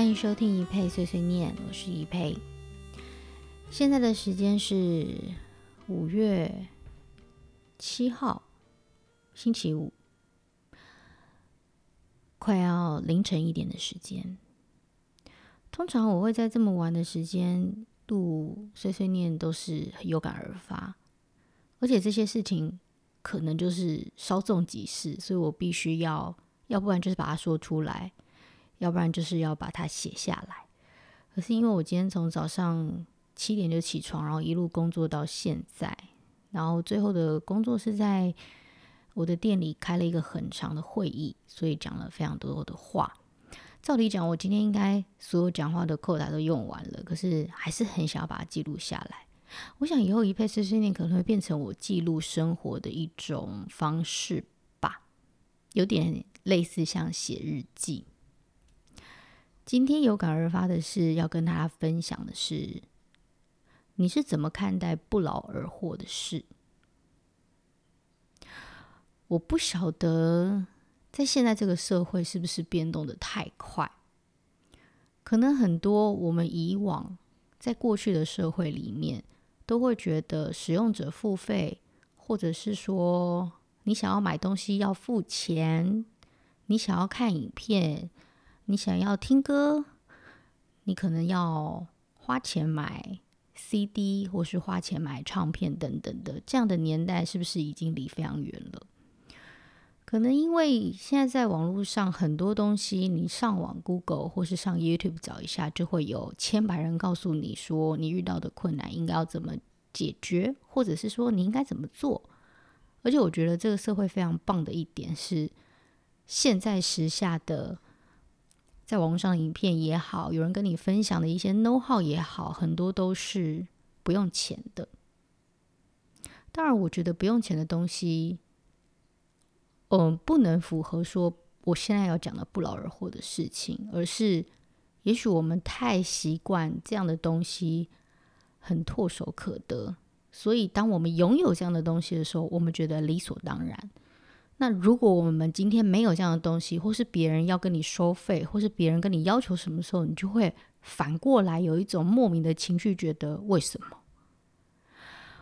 欢迎收听一佩碎碎念，我是一佩。现在的时间是五月七号，星期五，快要凌晨一点的时间。通常我会在这么晚的时间录碎碎念，都是有感而发，而且这些事情可能就是稍纵即逝，所以我必须要，要不然就是把它说出来。要不然就是要把它写下来。可是因为我今天从早上七点就起床，然后一路工作到现在，然后最后的工作是在我的店里开了一个很长的会议，所以讲了非常多的话。照理讲，我今天应该所有讲话的扣打都用完了，可是还是很想要把它记录下来。我想以后一配碎碎念可能会变成我记录生活的一种方式吧，有点类似像写日记。今天有感而发的是要跟大家分享的是，你是怎么看待不劳而获的事？我不晓得在现在这个社会是不是变动得太快，可能很多我们以往在过去的社会里面都会觉得使用者付费，或者是说你想要买东西要付钱，你想要看影片。你想要听歌，你可能要花钱买 CD，或是花钱买唱片等等的。这样的年代是不是已经离非常远了？可能因为现在在网络上很多东西，你上网 Google 或是上 YouTube 找一下，就会有千百人告诉你说你遇到的困难应该要怎么解决，或者是说你应该怎么做。而且我觉得这个社会非常棒的一点是，现在时下的。在网上影片也好，有人跟你分享的一些 know how 也好，很多都是不用钱的。当然，我觉得不用钱的东西，嗯，不能符合说我现在要讲的不劳而获的事情，而是也许我们太习惯这样的东西很唾手可得，所以当我们拥有这样的东西的时候，我们觉得理所当然。那如果我们今天没有这样的东西，或是别人要跟你收费，或是别人跟你要求什么时候，你就会反过来有一种莫名的情绪，觉得为什么？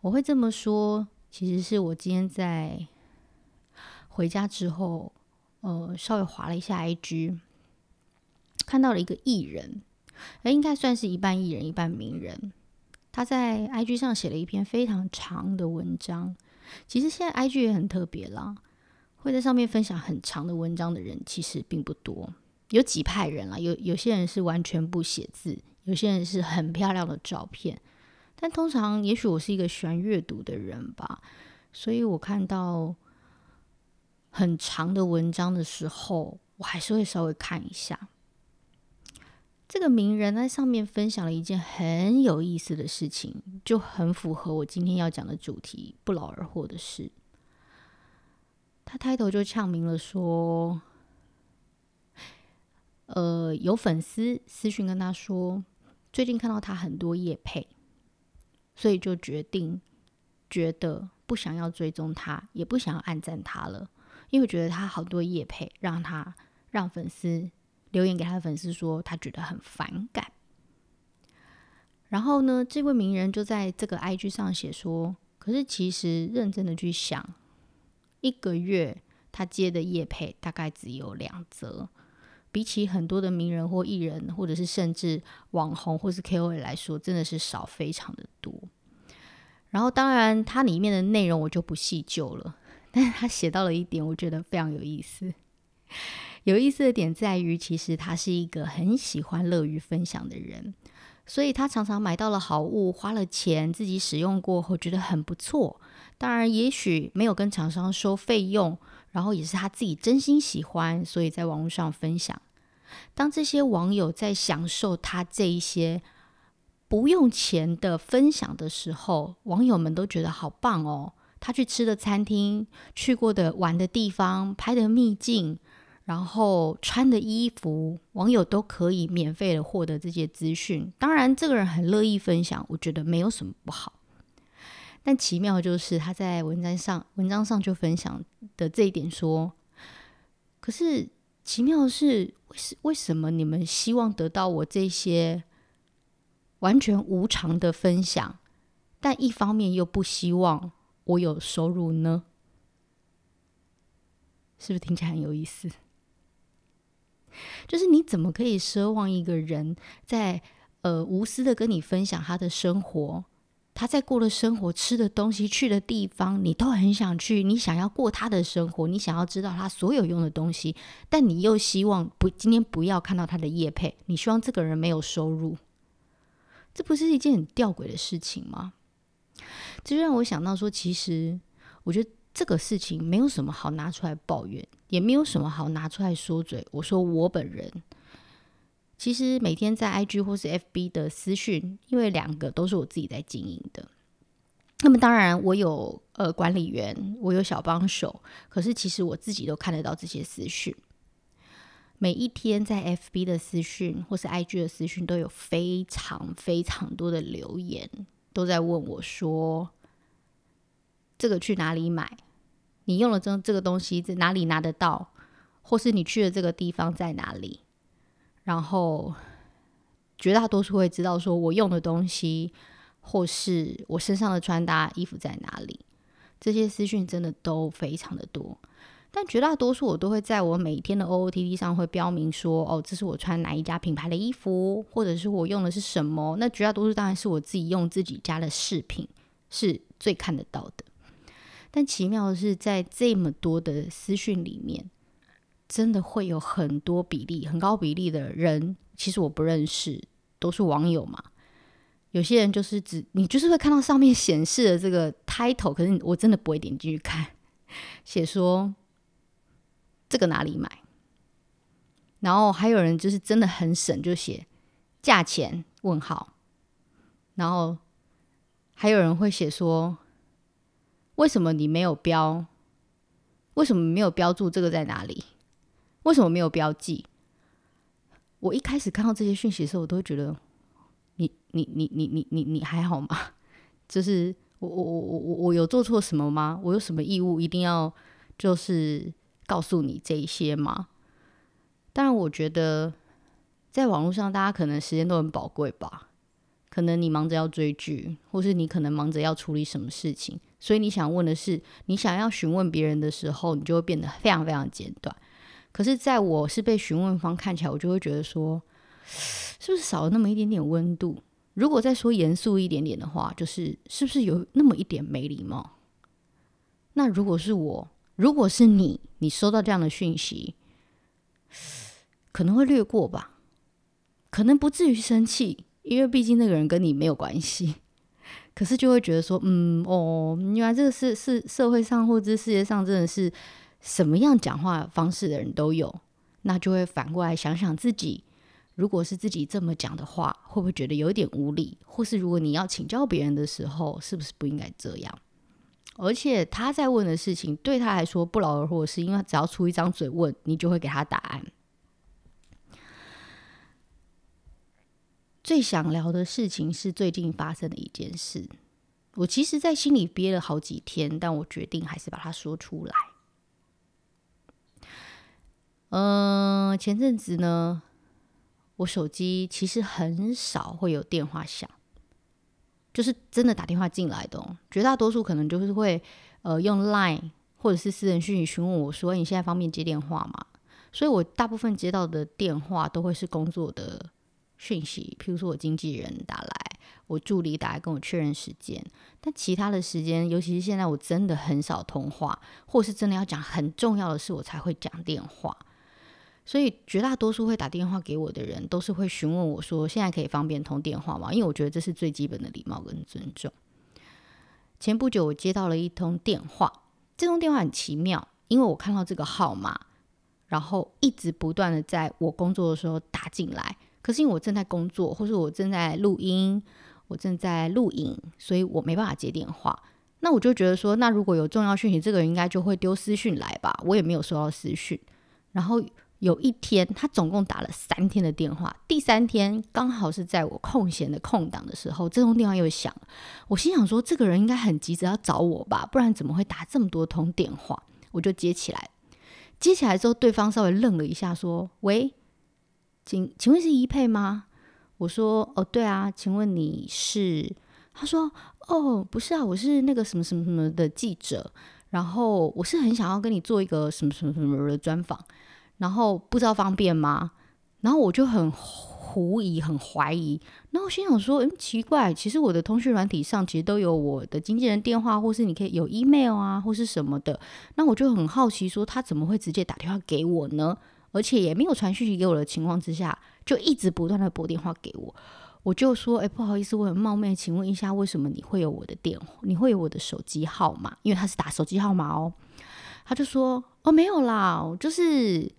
我会这么说，其实是我今天在回家之后，呃，稍微滑了一下 IG，看到了一个艺人，诶，应该算是一半艺人一半名人，他在 IG 上写了一篇非常长的文章。其实现在 IG 也很特别啦。会在上面分享很长的文章的人其实并不多，有几派人啦，有有些人是完全不写字，有些人是很漂亮的照片，但通常也许我是一个喜欢阅读的人吧，所以我看到很长的文章的时候，我还是会稍微看一下。这个名人在上面分享了一件很有意思的事情，就很符合我今天要讲的主题——不劳而获的事。他开头就呛明了说：“呃，有粉丝私讯跟他说，最近看到他很多夜配，所以就决定觉得不想要追踪他，也不想要暗赞他了，因为觉得他好多夜配，让他让粉丝留言给他的粉丝说他觉得很反感。然后呢，这位名人就在这个 IG 上写说，可是其实认真的去想。”一个月他接的业配大概只有两则，比起很多的名人或艺人，或者是甚至网红或是 KOL 来说，真的是少非常的多。然后当然它里面的内容我就不细究了，但是他写到了一点，我觉得非常有意思。有意思的点在于，其实他是一个很喜欢乐于分享的人，所以他常常买到了好物，花了钱，自己使用过后觉得很不错。当然，也许没有跟厂商收费用，然后也是他自己真心喜欢，所以在网络上分享。当这些网友在享受他这一些不用钱的分享的时候，网友们都觉得好棒哦！他去吃的餐厅、去过的玩的地方、拍的秘境，然后穿的衣服，网友都可以免费的获得这些资讯。当然，这个人很乐意分享，我觉得没有什么不好。但奇妙就是他在文章上文章上就分享的这一点说，可是奇妙是，为什为什么你们希望得到我这些完全无偿的分享，但一方面又不希望我有收入呢？是不是听起来很有意思？就是你怎么可以奢望一个人在呃无私的跟你分享他的生活？他在过的生活、吃的东西、去的地方，你都很想去。你想要过他的生活，你想要知道他所有用的东西，但你又希望不今天不要看到他的业配，你希望这个人没有收入，这不是一件很吊诡的事情吗？这就让我想到说，其实我觉得这个事情没有什么好拿出来抱怨，也没有什么好拿出来说嘴。我说我本人。其实每天在 IG 或是 FB 的私讯，因为两个都是我自己在经营的。那么当然，我有呃管理员，我有小帮手，可是其实我自己都看得到这些私讯。每一天在 FB 的私讯或是 IG 的私讯，都有非常非常多的留言，都在问我说：“这个去哪里买？你用了这这个东西在哪里拿得到？或是你去的这个地方在哪里？”然后，绝大多数会知道说我用的东西，或是我身上的穿搭衣服在哪里。这些私讯真的都非常的多，但绝大多数我都会在我每天的 OOTD 上会标明说，哦，这是我穿哪一家品牌的衣服，或者是我用的是什么。那绝大多数当然是我自己用自己家的饰品，是最看得到的。但奇妙的是，在这么多的私讯里面。真的会有很多比例，很高比例的人，其实我不认识，都是网友嘛。有些人就是只你就是会看到上面显示的这个 title，可是我真的不会点进去看，写说这个哪里买。然后还有人就是真的很省，就写价钱问号。然后还有人会写说，为什么你没有标？为什么没有标注这个在哪里？为什么没有标记？我一开始看到这些讯息的时候，我都会觉得你你你你你你你还好吗？就是我我我我我我有做错什么吗？我有什么义务一定要就是告诉你这一些吗？当然，我觉得在网络上，大家可能时间都很宝贵吧。可能你忙着要追剧，或是你可能忙着要处理什么事情，所以你想问的是，你想要询问别人的时候，你就会变得非常非常简短。可是，在我是被询问方看起来，我就会觉得说，是不是少了那么一点点温度？如果再说严肃一点点的话，就是是不是有那么一点没礼貌？那如果是我，如果是你，你收到这样的讯息，可能会略过吧，可能不至于生气，因为毕竟那个人跟你没有关系。可是就会觉得说，嗯，哦，原来这个是是社会上或者世界上真的是。什么样讲话方式的人都有，那就会反过来想想自己，如果是自己这么讲的话，会不会觉得有点无理？或是如果你要请教别人的时候，是不是不应该这样？而且他在问的事情对他来说不劳而获，是因为只要出一张嘴问，你就会给他答案。最想聊的事情是最近发生的一件事，我其实在心里憋了好几天，但我决定还是把它说出来。嗯、前阵子呢，我手机其实很少会有电话响，就是真的打电话进来的哦。绝大多数可能就是会呃用 Line 或者是私人讯息询问我说：“你现在方便接电话吗？”所以我大部分接到的电话都会是工作的讯息，譬如说我经纪人打来，我助理打来跟我确认时间。但其他的时间，尤其是现在，我真的很少通话，或是真的要讲很重要的事，我才会讲电话。所以绝大多数会打电话给我的人，都是会询问我说：“现在可以方便通电话吗？”因为我觉得这是最基本的礼貌跟尊重。前不久我接到了一通电话，这通电话很奇妙，因为我看到这个号码，然后一直不断的在我工作的时候打进来。可是因为我正在工作，或是我正在录音，我正在录影，所以我没办法接电话。那我就觉得说，那如果有重要讯息，这个人应该就会丢私讯来吧？我也没有收到私讯，然后。有一天，他总共打了三天的电话，第三天刚好是在我空闲的空档的时候，这通电话又响。我心想说，这个人应该很急着要找我吧，不然怎么会打这么多通电话？我就接起来，接起来之后，对方稍微愣了一下，说：“喂，请请问是怡佩吗？”我说：“哦，对啊，请问你是？”他说：“哦，不是啊，我是那个什么什么什么的记者，然后我是很想要跟你做一个什么什么什么的专访，然后不知道方便吗？”然后我就很狐疑，很怀疑。然后我心想说：“嗯，奇怪，其实我的通讯软体上其实都有我的经纪人电话，或是你可以有 email 啊，或是什么的。那我就很好奇，说他怎么会直接打电话给我呢？而且也没有传讯息给我的情况之下，就一直不断的拨电话给我。我就说：哎，不好意思，我很冒昧，请问一下，为什么你会有我的电话？你会有我的手机号码？因为他是打手机号码哦。他就说：哦，没有啦，就是。”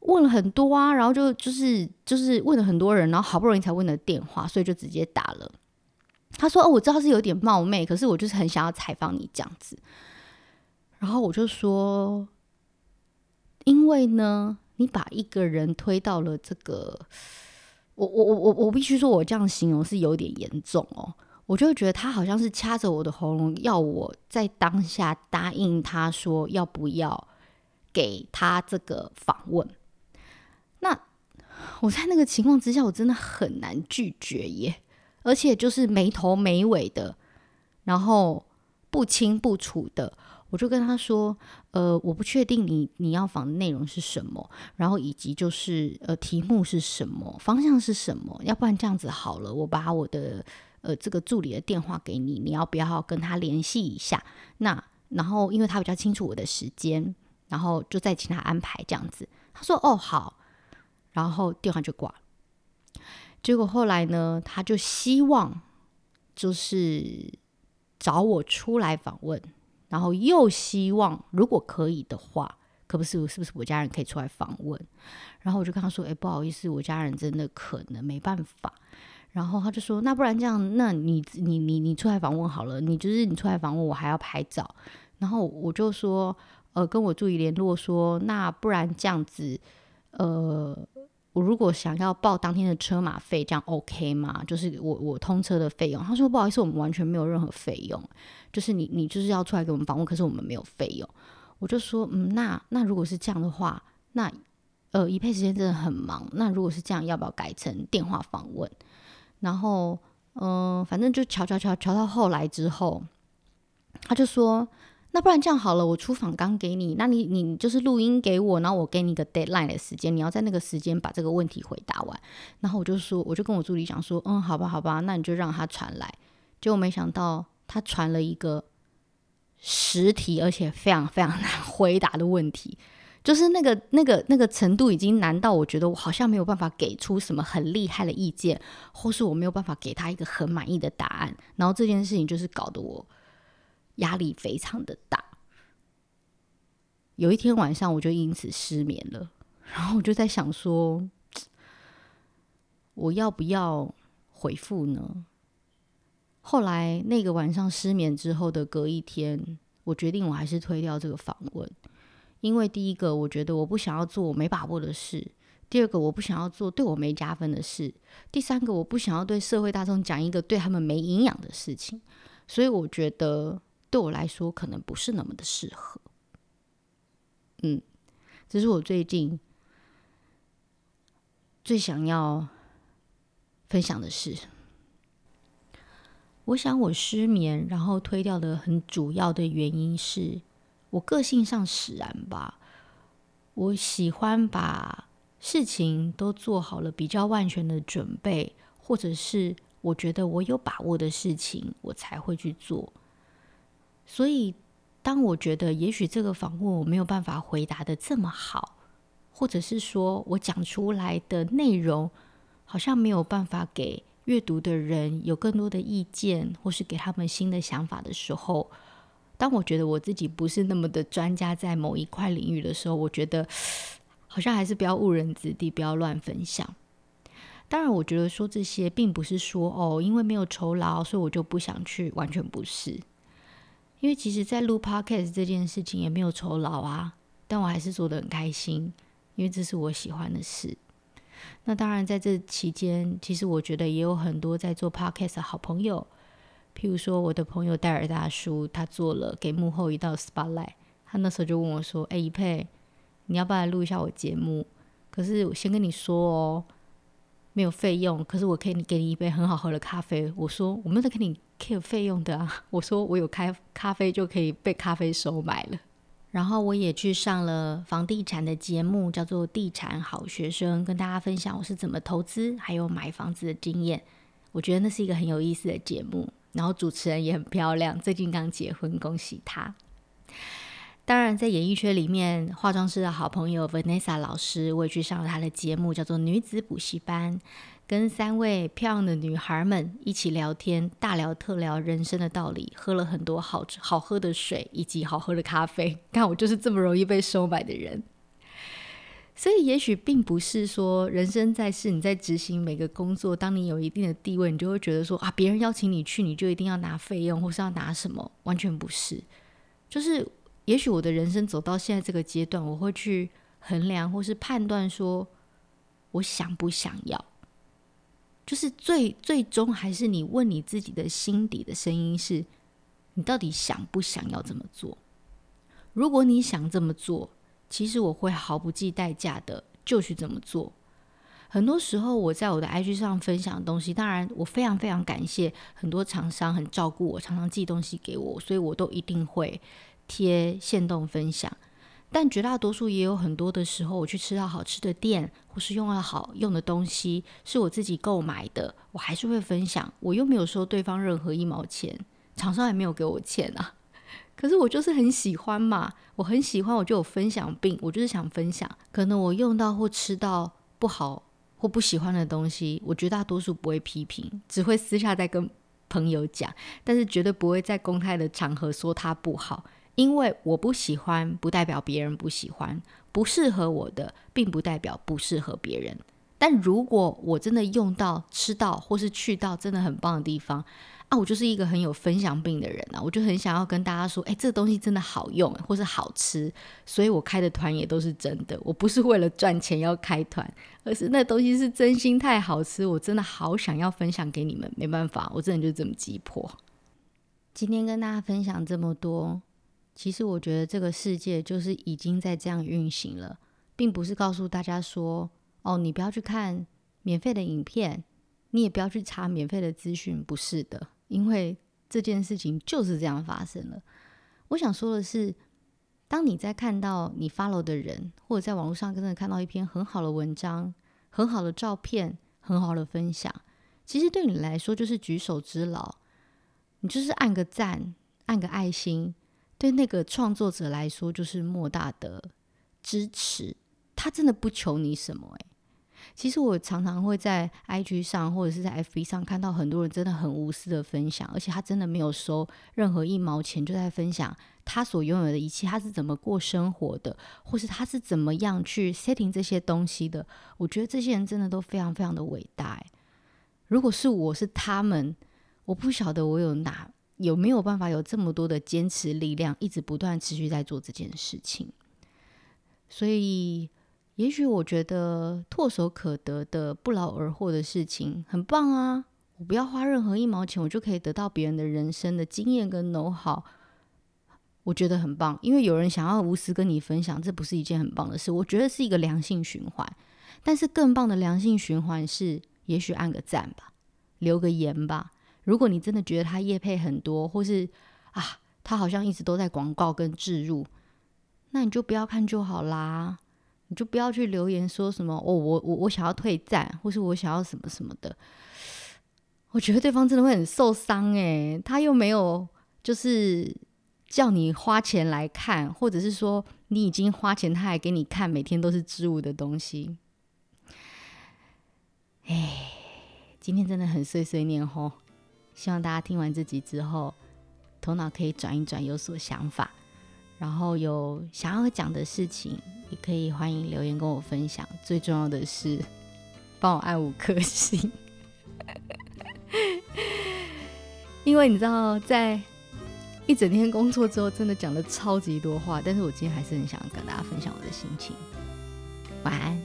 问了很多啊，然后就就是就是问了很多人，然后好不容易才问了电话，所以就直接打了。他说：“哦，我知道是有点冒昧，可是我就是很想要采访你这样子。”然后我就说：“因为呢，你把一个人推到了这个，我我我我我必须说，我这样形容是有点严重哦。我就觉得他好像是掐着我的喉咙，要我在当下答应他说要不要给他这个访问。”我在那个情况之下，我真的很难拒绝耶，而且就是没头没尾的，然后不清不楚的，我就跟他说，呃，我不确定你你要访的内容是什么，然后以及就是呃题目是什么，方向是什么，要不然这样子好了，我把我的呃这个助理的电话给你，你要不要跟他联系一下？那然后因为他比较清楚我的时间，然后就再请他安排这样子。他说，哦，好。然后电话就挂了。结果后来呢，他就希望就是找我出来访问，然后又希望如果可以的话，可不是是不是我家人可以出来访问？然后我就跟他说：“哎，不好意思，我家人真的可能没办法。”然后他就说：“那不然这样，那你你你你出来访问好了，你就是你出来访问，我还要拍照。”然后我就说：“呃，跟我助理联络说，那不然这样子，呃。”我如果想要报当天的车马费，这样 OK 吗？就是我我通车的费用。他说不好意思，我们完全没有任何费用，就是你你就是要出来给我们访问，可是我们没有费用。我就说嗯，那那如果是这样的话，那呃一配时间真的很忙，那如果是这样，要不要改成电话访问？然后嗯、反正就瞧瞧瞧瞧到后来之后，他就说。那不然这样好了，我出访刚给你，那你你就是录音给我，然后我给你一个 deadline 的时间，你要在那个时间把这个问题回答完。然后我就说，我就跟我助理讲说，嗯，好吧，好吧，那你就让他传来。结果没想到他传了一个实体，而且非常非常难回答的问题，就是那个那个那个程度已经难到我觉得我好像没有办法给出什么很厉害的意见，或是我没有办法给他一个很满意的答案。然后这件事情就是搞得我。压力非常的大，有一天晚上我就因此失眠了，然后我就在想说，我要不要回复呢？后来那个晚上失眠之后的隔一天，我决定我还是推掉这个访问，因为第一个我觉得我不想要做我没把握的事，第二个我不想要做对我没加分的事，第三个我不想要对社会大众讲一个对他们没营养的事情，所以我觉得。对我来说，可能不是那么的适合。嗯，这是我最近最想要分享的事。我想我失眠，然后推掉的很主要的原因是我个性上使然吧。我喜欢把事情都做好了，比较万全的准备，或者是我觉得我有把握的事情，我才会去做。所以，当我觉得也许这个访问我没有办法回答得这么好，或者是说我讲出来的内容好像没有办法给阅读的人有更多的意见，或是给他们新的想法的时候，当我觉得我自己不是那么的专家在某一块领域的时候，我觉得好像还是不要误人子弟，不要乱分享。当然，我觉得说这些并不是说哦，因为没有酬劳，所以我就不想去，完全不是。因为其实，在录 Podcast 这件事情也没有酬劳啊，但我还是做得很开心，因为这是我喜欢的事。那当然，在这期间，其实我觉得也有很多在做 Podcast 的好朋友，譬如说我的朋友戴尔大叔，他做了给幕后一道 Spotlight，他那时候就问我说：“哎，一佩，你要不要来录一下我节目？可是我先跟你说哦，没有费用。可是我可以给你一杯很好喝的咖啡。我说我没有在跟你扣费用的啊。我说我有开咖啡就可以被咖啡收买了。然后我也去上了房地产的节目，叫做《地产好学生》，跟大家分享我是怎么投资还有买房子的经验。我觉得那是一个很有意思的节目。然后主持人也很漂亮，最近刚结婚，恭喜他。当然，在演艺圈里面，化妆师的好朋友 Vanessa 老师，我也去上了她的节目，叫做《女子补习班》，跟三位漂亮的女孩们一起聊天，大聊特聊人生的道理，喝了很多好好喝的水以及好喝的咖啡。看我就是这么容易被收买的人。所以，也许并不是说人生在世，你在执行每个工作，当你有一定的地位，你就会觉得说啊，别人邀请你去，你就一定要拿费用，或是要拿什么？完全不是。就是，也许我的人生走到现在这个阶段，我会去衡量或是判断说，我想不想要？就是最最终还是你问你自己的心底的声音是，你到底想不想要这么做？如果你想这么做，其实我会毫不计代价的就去这么做。很多时候我在我的 IG 上分享的东西，当然我非常非常感谢很多厂商很照顾我，常常寄东西给我，所以我都一定会贴线动分享。但绝大多数也有很多的时候，我去吃到好吃的店，或是用了好用的东西，是我自己购买的，我还是会分享。我又没有收对方任何一毛钱，厂商也没有给我钱啊。可是我就是很喜欢嘛，我很喜欢，我就有分享病，我就是想分享。可能我用到或吃到不好或不喜欢的东西，我绝大多数不会批评，只会私下再跟朋友讲，但是绝对不会在公开的场合说它不好，因为我不喜欢，不代表别人不喜欢，不适合我的，并不代表不适合别人。但如果我真的用到、吃到或是去到真的很棒的地方，啊，我就是一个很有分享病的人啊，我就很想要跟大家说，哎，这个东西真的好用，或是好吃，所以我开的团也都是真的，我不是为了赚钱要开团，而是那东西是真心太好吃，我真的好想要分享给你们，没办法，我真的就这么急迫。今天跟大家分享这么多，其实我觉得这个世界就是已经在这样运行了，并不是告诉大家说。哦，你不要去看免费的影片，你也不要去查免费的资讯，不是的，因为这件事情就是这样发生了。我想说的是，当你在看到你 follow 的人，或者在网络上真的看到一篇很好的文章、很好的照片、很好的分享，其实对你来说就是举手之劳，你就是按个赞、按个爱心，对那个创作者来说就是莫大的支持。他真的不求你什么诶。其实我常常会在 IG 上或者是在 FB 上看到很多人真的很无私的分享，而且他真的没有收任何一毛钱，就在分享他所拥有的一切，他是怎么过生活的，或是他是怎么样去 setting 这些东西的。我觉得这些人真的都非常非常的伟大。如果是我是他们，我不晓得我有哪有没有办法有这么多的坚持力量，一直不断持续在做这件事情。所以。也许我觉得唾手可得的不劳而获的事情很棒啊！我不要花任何一毛钱，我就可以得到别人的人生的经验跟 know-how，我觉得很棒。因为有人想要无私跟你分享，这不是一件很棒的事。我觉得是一个良性循环。但是更棒的良性循环是，也许按个赞吧，留个言吧。如果你真的觉得他业配很多，或是啊，他好像一直都在广告跟置入，那你就不要看就好啦。你就不要去留言说什么哦，我我我想要退赞，或是我想要什么什么的。我觉得对方真的会很受伤诶，他又没有就是叫你花钱来看，或者是说你已经花钱，他还给你看，每天都是置物的东西。哎，今天真的很碎碎念吼，希望大家听完这集之后，头脑可以转一转，有所想法。然后有想要讲的事情，也可以欢迎留言跟我分享。最重要的是，帮我按五颗星，因为你知道，在一整天工作之后，真的讲了超级多话。但是我今天还是很想跟大家分享我的心情。晚安。